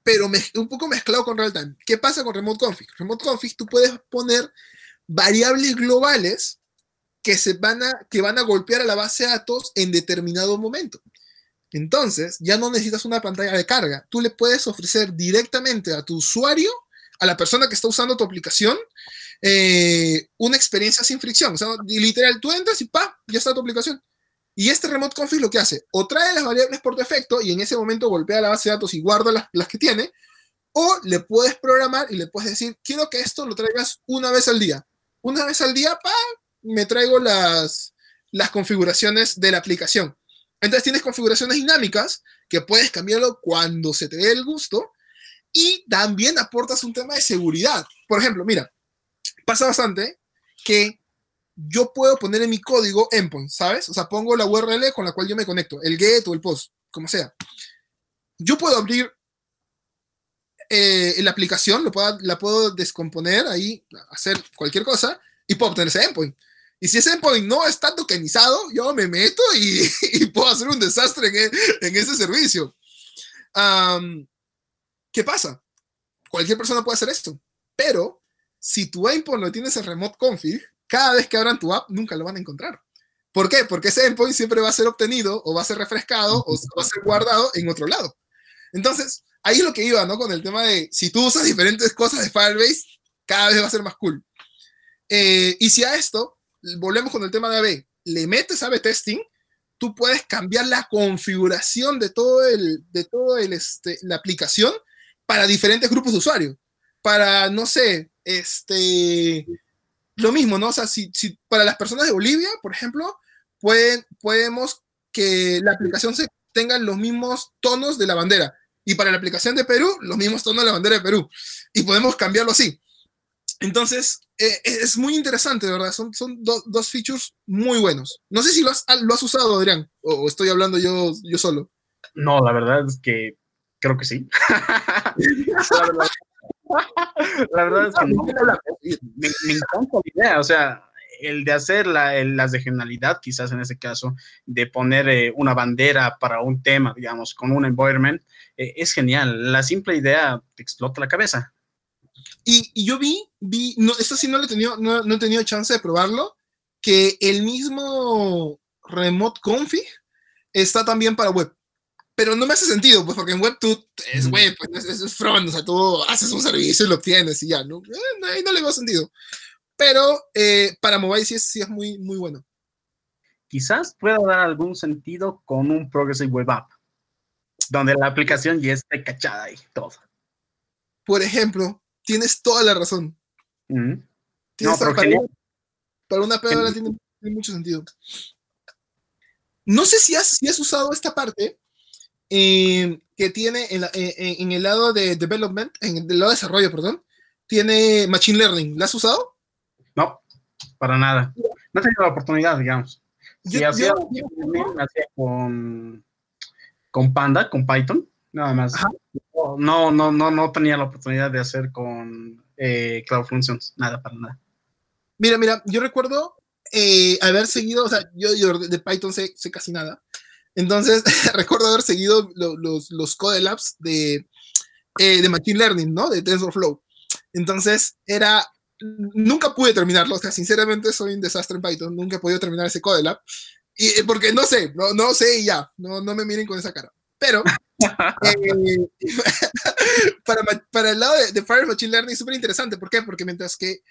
pero un poco mezclado con real time. ¿Qué pasa con Remote Config? Remote Config tú puedes poner variables globales que, se van a, que van a golpear a la base de datos en determinado momento. Entonces, ya no necesitas una pantalla de carga. Tú le puedes ofrecer directamente a tu usuario, a la persona que está usando tu aplicación, eh, una experiencia sin fricción. O sea, literal, tú entras y pa, ya está tu aplicación. Y este remote config lo que hace, o trae las variables por defecto y en ese momento golpea la base de datos y guarda las, las que tiene, o le puedes programar y le puedes decir, quiero que esto lo traigas una vez al día. Una vez al día, pa, me traigo las, las configuraciones de la aplicación. Entonces tienes configuraciones dinámicas que puedes cambiarlo cuando se te dé el gusto y también aportas un tema de seguridad. Por ejemplo, mira, pasa bastante que yo puedo poner en mi código endpoint, ¿sabes? O sea, pongo la URL con la cual yo me conecto, el get o el post, como sea. Yo puedo abrir eh, la aplicación, lo puedo, la puedo descomponer ahí, hacer cualquier cosa y puedo obtener ese endpoint. Y si ese endpoint no está tokenizado, yo me meto y, *laughs* puedo hacer un desastre en, ese servicio. ¿Qué pasa? Cualquier persona puede hacer esto, pero si tu endpoint lo tienes en remote config, cada vez que abran tu app nunca lo van a encontrar. ¿Por qué? Porque ese endpoint siempre va a ser obtenido o va a ser refrescado o va a ser guardado en otro lado. Entonces, ahí es lo que iba, ¿no? Con el tema de si tú usas diferentes cosas de Firebase, cada vez va a ser más cool. Eh, y si a esto volvemos con el tema de AB, le metes AB testing, tú puedes cambiar la configuración de todo el, de todo el, este, la aplicación para diferentes grupos de usuarios. Para, no sé, este, lo mismo, ¿no? O sea, si, para las personas de Bolivia, por ejemplo, pueden, podemos que la aplicación tenga los mismos tonos de la bandera. Y para la aplicación de Perú, los mismos tonos de la bandera de Perú. Y podemos cambiarlo así. Entonces, eh, es muy interesante, de verdad. Son, son dos features muy buenos. No sé si lo has, lo has usado, Adrián, o estoy hablando yo, yo solo. No, la verdad es que creo que sí. *laughs* la, verdad, es que no. Me, encanta la idea, o sea, el de hacer la, las de genialidad, quizás en ese caso, de poner eh, una bandera para un tema, digamos, con un environment, eh, es genial. La simple idea te explota la cabeza. Y, yo vi, vi, no, esto sí no, le he tenido, no, no he tenido chance de probarlo, que el mismo Remote Config está también para web. Pero no me hace sentido, pues porque en web tú es web, pues, es, front, o sea, tú haces un servicio y lo obtienes y ya, ¿no? Eh, ahí no le veo sentido. Pero eh, para mobile sí es, sí es muy, muy bueno. Quizás pueda dar algún sentido con un Progressive Web App, donde la aplicación ya esté cachada y todo. Por ejemplo, tienes toda la razón. no, pero para, una pedra tiene, mucho sentido. No sé si has, si has usado esta parte eh, que tiene en, eh, en, el lado de development, en el lado de desarrollo, perdón, tiene Machine Learning. ¿La has usado? No, para nada. No he tenido la oportunidad, digamos. Yo, hacía, con, con Panda, con Python, nada más. No, no, no, no tenía la oportunidad de hacer con eh, Cloud Functions, nada, para nada. Mira, mira, yo recuerdo eh, haber seguido, o sea, yo, de Python sé, sé, casi nada. Entonces, *laughs* recuerdo haber seguido los, los Code Labs de, eh, de Machine Learning, ¿no? De TensorFlow. Entonces, era, nunca pude terminarlo, o sea, sinceramente soy un desastre en Python, nunca he podido terminar ese Code Lab. Y, porque no sé, no, no sé y ya, no, no me miren con esa cara. Pero *laughs* eh, *laughs* para, para, el lado de, Fire Machine Learning es súper interesante. ¿Por qué? Porque mientras que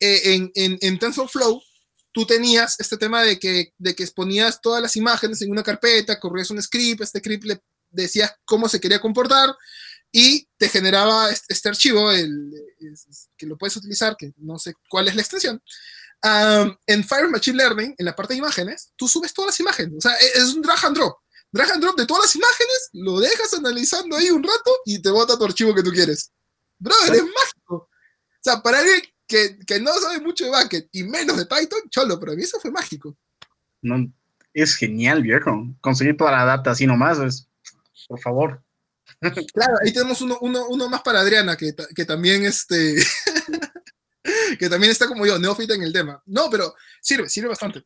eh, en, en, en, TensorFlow tú tenías este tema de que, de que exponías todas las imágenes en una carpeta, corrías un script, este script le decías cómo se quería comportar y te generaba este, archivo, el, que lo puedes utilizar, que no sé cuál es la extensión. en Fire Machine Learning, en la parte de imágenes, tú subes todas las imágenes. O sea, e, es un drag and drop drag and drop de todas las imágenes, lo dejas analizando ahí un rato y te bota tu archivo que tú quieres. Brother, es mágico. O sea, para alguien que, que, no sabe mucho de backend y menos de Python, cholo, pero a mí eso fue mágico. No, es genial, viejo. Conseguir toda la data así nomás, es, por favor. *laughs* Claro, ahí tenemos uno, uno, uno más para Adriana, que, que también este, *laughs* que también está como yo, neófita en el tema. No, pero sirve, sirve bastante.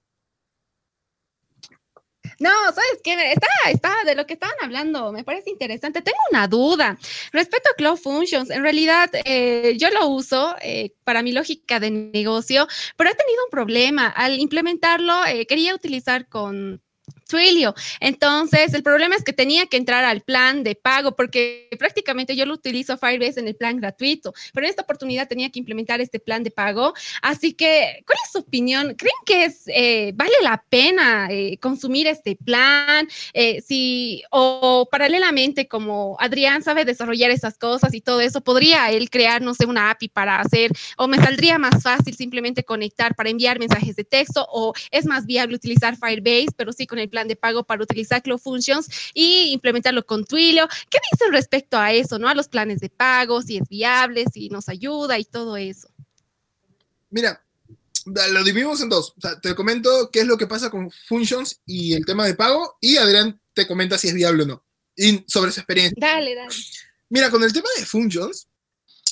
No, ¿sabes qué? Está, está de lo que estaban hablando, me parece interesante. Tengo una duda respecto a Cloud Functions. En realidad, eh, yo lo uso eh, para mi lógica de negocio, pero he tenido un problema. Al implementarlo, eh, quería utilizar con Twilio. Entonces, el problema es que tenía que entrar al plan de pago porque prácticamente yo lo utilizo Firebase en el plan gratuito, pero en esta oportunidad tenía que implementar este plan de pago. Así que, ¿cuál es su opinión? ¿Creen que es, eh, vale la pena eh, consumir este plan? Eh, si, o paralelamente, como Adrián sabe desarrollar esas cosas y todo eso, ¿podría él crear, no sé, una API para hacer, o me saldría más fácil simplemente conectar para enviar mensajes de texto, o es más viable utilizar Firebase, pero sí con el plan de pago para utilizar Cloud Functions y implementarlo con Twilio. ¿Qué dicen respecto a eso, no? A los planes de pago, si es viable, si nos ayuda y todo eso. Mira, lo dividimos en dos. te comento qué es lo que pasa con Functions y el tema de pago y Adrián te comenta si es viable o no. Y sobre su experiencia. Dale, dale. Mira, con el tema de Functions,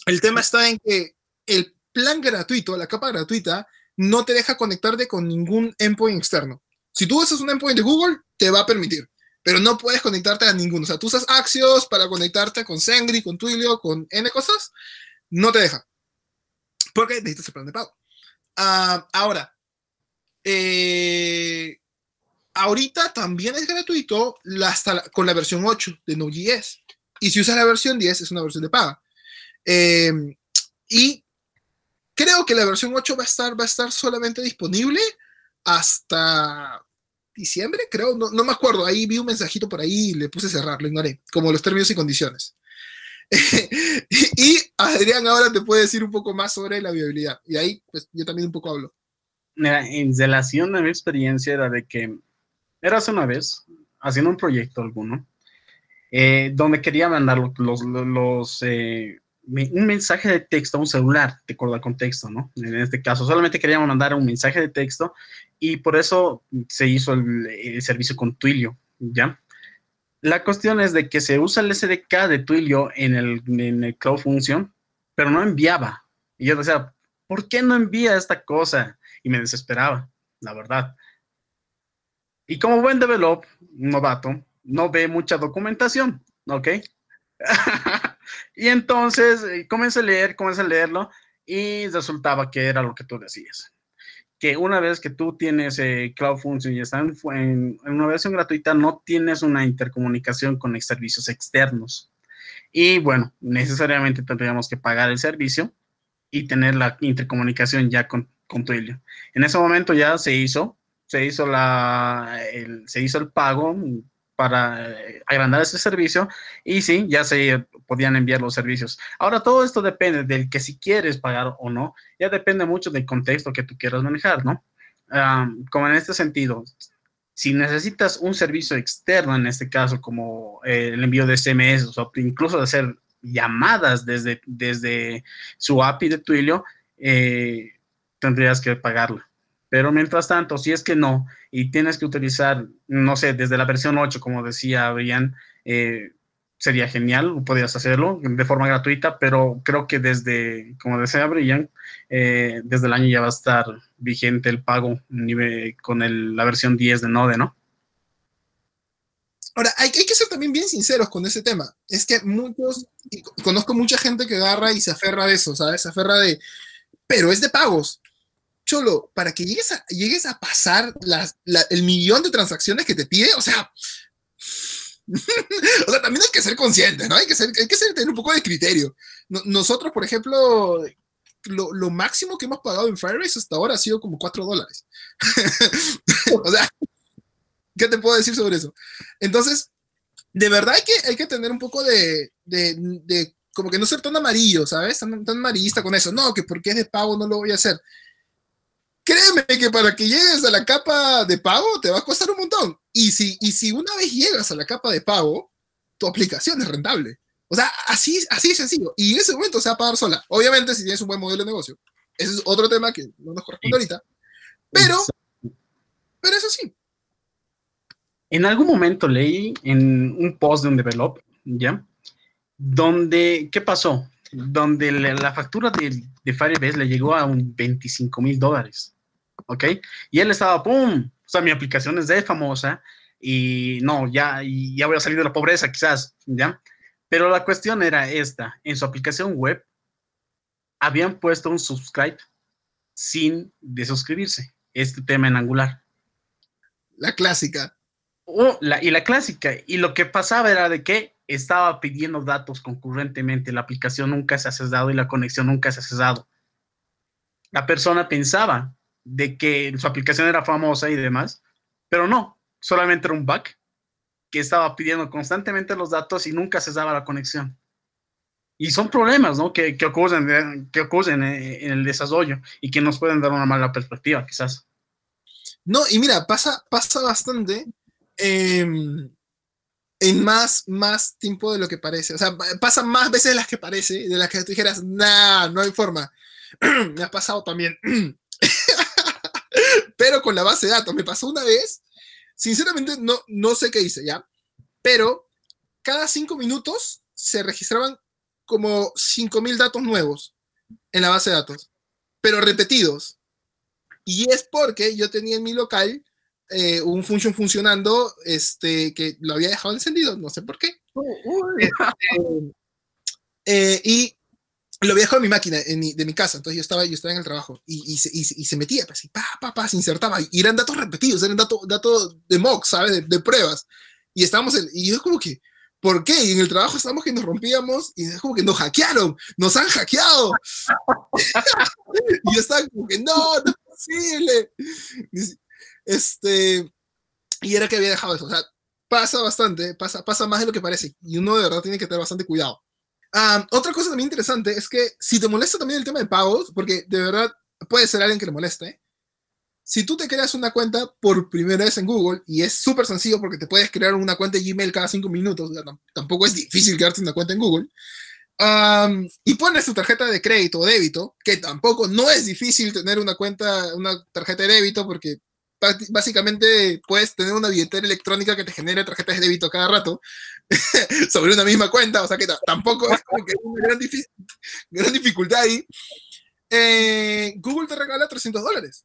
el tema está en que el plan gratuito, la capa gratuita, no te deja conectarte con ningún endpoint externo. Si tú usas un endpoint de Google, te va a permitir, pero no puedes conectarte a ninguno. O sea, tú usas Axios para conectarte con Sengri, con Twilio, con N cosas, no te deja. Porque necesitas el plan de pago. Ah, ahora, eh, ahorita también es gratuito con la versión 8 de Node.js. Y si usas la versión 10, es una versión de paga. Em, y creo que la versión 8 va a estar, va a estar solamente disponible hasta diciembre, creo, no, no, me acuerdo, ahí vi un mensajito por ahí y le puse cerrar, lo ignoré, como los términos y condiciones. *laughs* y Adrián ahora te puede decir un poco más sobre la viabilidad, y ahí pues yo también un poco hablo. Mira, en relación a mi experiencia era de que era hace una vez, haciendo un proyecto alguno, eh, donde quería mandar los, los, eh, un mensaje de texto a un celular, de acuerdo al contexto, ¿no? En este caso, solamente queríamos mandar un mensaje de texto y por eso se hizo el, servicio con Twilio, ¿ya? La cuestión es de que se usa el SDK de Twilio en el, en el Cloud Function, pero no enviaba. Y yo decía, ¿por qué no envía esta cosa? Y me desesperaba, la verdad. Y como buen develop, novato, no ve mucha documentación, ¿ok? *laughs* y entonces eh, comencé a leer, comencé a leerlo y resultaba que era lo que tú decías. Que una vez que tú tienes eh, Cloud Function y está en, una versión gratuita, no tienes una intercomunicación con servicios externos. Y bueno, necesariamente tendríamos que pagar el servicio y tener la intercomunicación ya con, con Twilio. En ese momento ya se hizo, se hizo, la, se hizo el pago para eh, agrandar ese servicio y sí, ya se podían enviar los servicios. Ahora todo esto depende del que si quieres pagar o no, ya depende mucho del contexto que tú quieras manejar, ¿no? como en este sentido, si necesitas un servicio externo, en este caso como eh, el envío de SMS o incluso de hacer llamadas desde, desde su API de Twilio, eh, tendrías que pagarla. Pero mientras tanto, si es que no, y tienes que utilizar, no sé, desde la versión 8, como decía Brian, eh, sería genial, podrías hacerlo de forma gratuita, pero creo que desde, como decía Brian, eh, desde el año ya va a estar vigente el pago con la versión 10 de Node, ¿no? Ahora, hay, que ser también bien sinceros con ese tema. Es que muchos, conozco mucha gente que agarra y se aferra a eso, ¿sabes? Se aferra de, pero es de pagos. Para que llegues a, llegues a pasar el millón de transacciones que te pide, o sea, *laughs* o sea, también hay que ser consciente, ¿no? Hay que, ser, hay que ser, tener un poco de criterio. nosotros, por ejemplo, lo, máximo que hemos pagado en Firebase hasta ahora ha sido como 4 dólares. *laughs* o sea, ¿qué te puedo decir sobre eso? Entonces, de verdad hay que, hay que tener un poco de, de, como que no ser tan amarillo, ¿sabes? Tan, tan amarillista con eso. No, que porque es de pago no lo voy a hacer créeme que para que llegues a la capa de pago te va a costar un montón. Y si, y si una vez llegas a la capa de pago, tu aplicación es rentable. O sea, así, así es sencillo. Y en ese momento se va a pagar sola. Obviamente, si tienes un buen modelo de negocio. Ese es otro tema que no nos corresponde ahorita. Pero, pero eso sí. En algún momento leí en un post de un develop, ¿ya? Donde, ¿qué pasó? Donde la, factura de, de Firebase le llegó a un 25 mil dólares. ¿Ok? Y él estaba, ¡pum! O sea, mi aplicación es de famosa y no, ya, ya voy a salir de la pobreza quizás, ¿ya? Pero la cuestión era esta, en su aplicación web habían puesto un subscribe sin desuscribirse, este tema en Angular. La clásica. Oh, y la clásica, y lo que pasaba era de que estaba pidiendo datos concurrentemente, la aplicación nunca se ha cesado y la conexión nunca se ha cesado. La persona pensaba de que su aplicación era famosa y demás, pero no, solamente era un bug que estaba pidiendo constantemente los datos y nunca cesaba la conexión. Y son problemas, ¿no? Que, que ocurren, que ocurren en el desarrollo y que nos pueden dar una mala perspectiva, quizás. No, y mira, pasa, pasa bastante em, en más, más tiempo de lo que parece. O sea, pasa más veces de las que parece, de las que tú dijeras, nah, no hay forma. *clears throat* me ha pasado también. *clears throat* Pero con la base de datos, me pasó una vez. Sinceramente, no, no sé qué hice, ¿ya? Pero cada cinco minutos se registraban como 5.000 datos nuevos en la base de datos, pero repetidos. Y es porque yo tenía en mi local eh, un function funcionando este, que lo había dejado encendido, no sé por qué. Este, eh, y lo dejado en mi máquina, de mi casa, entonces yo estaba, yo estaba en el trabajo y, se, y, se, metía, pues, y pa, pa, pa, se insertaba, y eran datos repetidos, eran datos datos de mock, ¿sabes? De, pruebas. Y estábamos, y yo como que, ¿Por qué? Y en el trabajo estábamos que nos rompíamos y es como que nos hackearon, nos han hackeado. *laughs* y yo estaba como que no, no es posible. Este, y era que había dejado eso. O sea, pasa bastante, pasa, pasa más de lo que parece. Y uno de verdad tiene que tener bastante cuidado. Ah, otra cosa también interesante es que si te molesta también el tema de pagos, porque de verdad puede ser alguien que le moleste, si tú te creas una cuenta por primera vez en Google, y es súper sencillo porque te puedes crear una cuenta de Gmail cada cinco minutos, tampoco es difícil crearte una cuenta en Google, y pones tu tarjeta de crédito o débito, que tampoco no es difícil tener una cuenta, una tarjeta de débito, porque básicamente puedes tener una billetera electrónica que te genere tarjetas de débito cada rato *laughs* sobre una misma cuenta, o sea que tampoco es como que una gran, gran dificultad ahí. Eh, Google te regala 300 dólares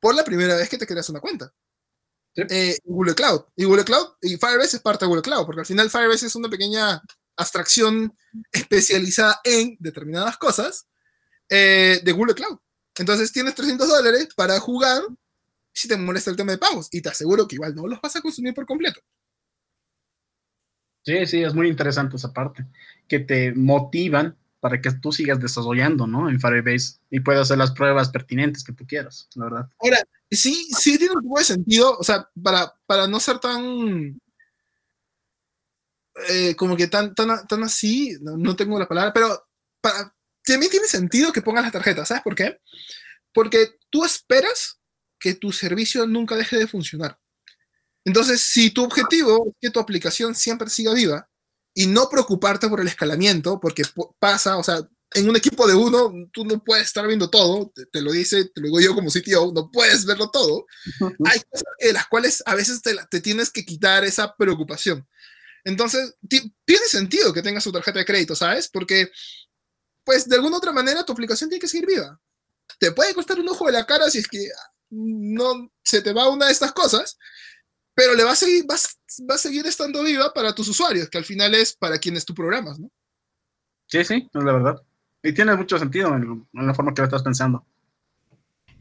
por la primera vez que te creas una cuenta. Eh, Google Cloud. Y Google Cloud y Firebase es parte de Google Cloud, porque al final Firebase es una pequeña abstracción especializada en determinadas cosas eh, de Google Cloud. Entonces tienes 300 dólares para jugar si te molesta el tema de pagos y te aseguro que igual no los vas a consumir por completo. Sí, sí, es muy interesante esa parte, que te motivan para que tú sigas desarrollando, ¿no? En Firebase y puedas hacer las pruebas pertinentes que tú quieras, la verdad. Ahora, sí, sí tiene un poco de sentido, o sea, para, para no ser tan... Eh, como que tan, tan, tan así, no, tengo la palabra, pero para, también tiene sentido que pongas las tarjetas, ¿sabes por qué? Porque tú esperas que tu servicio nunca deje de funcionar. Entonces, si tu objetivo es que tu aplicación siempre siga viva, y no preocuparte por el escalamiento, porque pasa, o sea, en un equipo de uno, tú no puedes estar viendo todo, te, lo dice, te lo digo yo como sitio, no puedes verlo todo. Hay cosas de las cuales a veces te, te, tienes que quitar esa preocupación. Entonces, tiene sentido que tengas tu tarjeta de crédito, ¿sabes? Porque, pues, de alguna otra manera, tu aplicación tiene que seguir viva. Te puede costar un ojo de la cara si es que no se te va una de estas cosas, pero le va a seguir, va, a seguir estando viva para tus usuarios, que al final es para quienes tú programas, ¿no? Sí, sí, es la verdad. Y tiene mucho sentido en, la forma que lo estás pensando.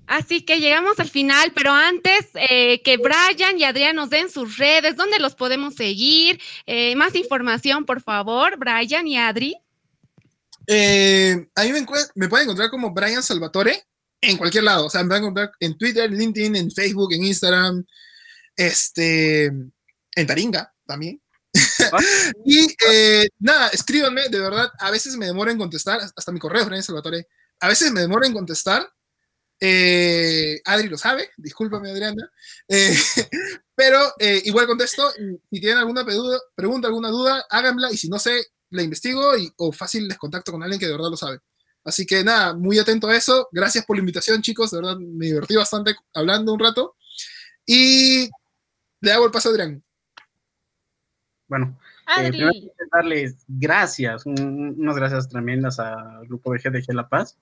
Así que llegamos al final, pero antes eh, que Brian y Adrián nos den sus redes, ¿dónde los podemos seguir? Eh, más información, por favor, Brian y Adri. Eh, ahí me, me pueden encontrar como Brian Salvatore en cualquier lado. O sea, me pueden encontrar en Twitter, LinkedIn, en Facebook, en Instagram, este, en Taringa también. *laughs* Y eh, nada, escríbanme, de verdad, a veces me demoro en contestar, hasta mi correo, Fran Salvatore, a veces me demoro en contestar. Eh, Adri lo sabe, discúlpame Adriana, eh, *laughs* pero igual contesto. Si tienen alguna pregunta, alguna duda, háganla y si no sé, la investigo y, o fácil les contacto con alguien que de verdad lo sabe. Así que nada, muy atento a eso. Gracias por la invitación, chicos. De verdad, me divertí bastante hablando un rato. Y le hago el paso a Adrián. Bueno, eh, primero darles gracias, unas gracias tremendas al grupo de GDG La Paz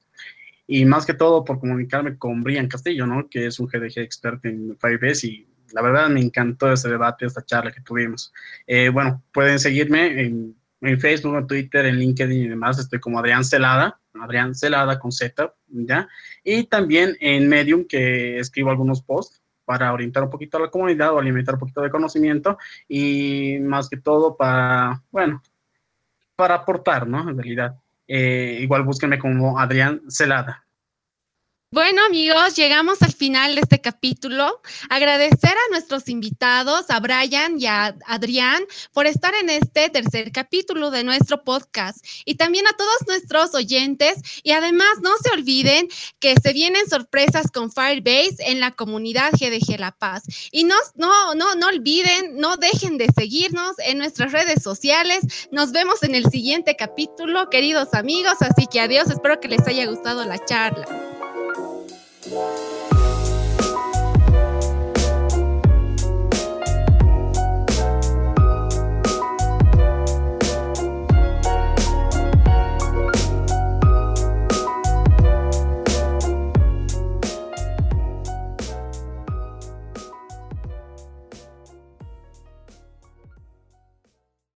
y más que todo por comunicarme con Brian Castillo, ¿no? Que es un GDG experto en Firebase y La verdad me encantó ese debate, esta charla que tuvimos. Eh, bueno, pueden seguirme en, en, Facebook, en Twitter, en LinkedIn y demás. Estoy como Adrián Celada, Adrián Celada con Z, ¿ya? Y también en Medium, que escribo algunos posts para orientar un poquito a la comunidad o alimentar un poquito de conocimiento y más que todo para, bueno, para aportar, ¿no? En realidad. Eh, igual búsquenme como Adrián Celada. Bueno amigos, llegamos al final de este capítulo. Agradecer a nuestros invitados, a Brian y a Adrián, por estar en este tercer capítulo de nuestro podcast y también a todos nuestros oyentes. Y además no se olviden que se vienen sorpresas con Firebase en la comunidad GDG La Paz. Y no, no, no, no olviden, no dejen de seguirnos en nuestras redes sociales. Nos vemos en el siguiente capítulo, queridos amigos. Así que adiós, espero que les haya gustado la charla. Bye.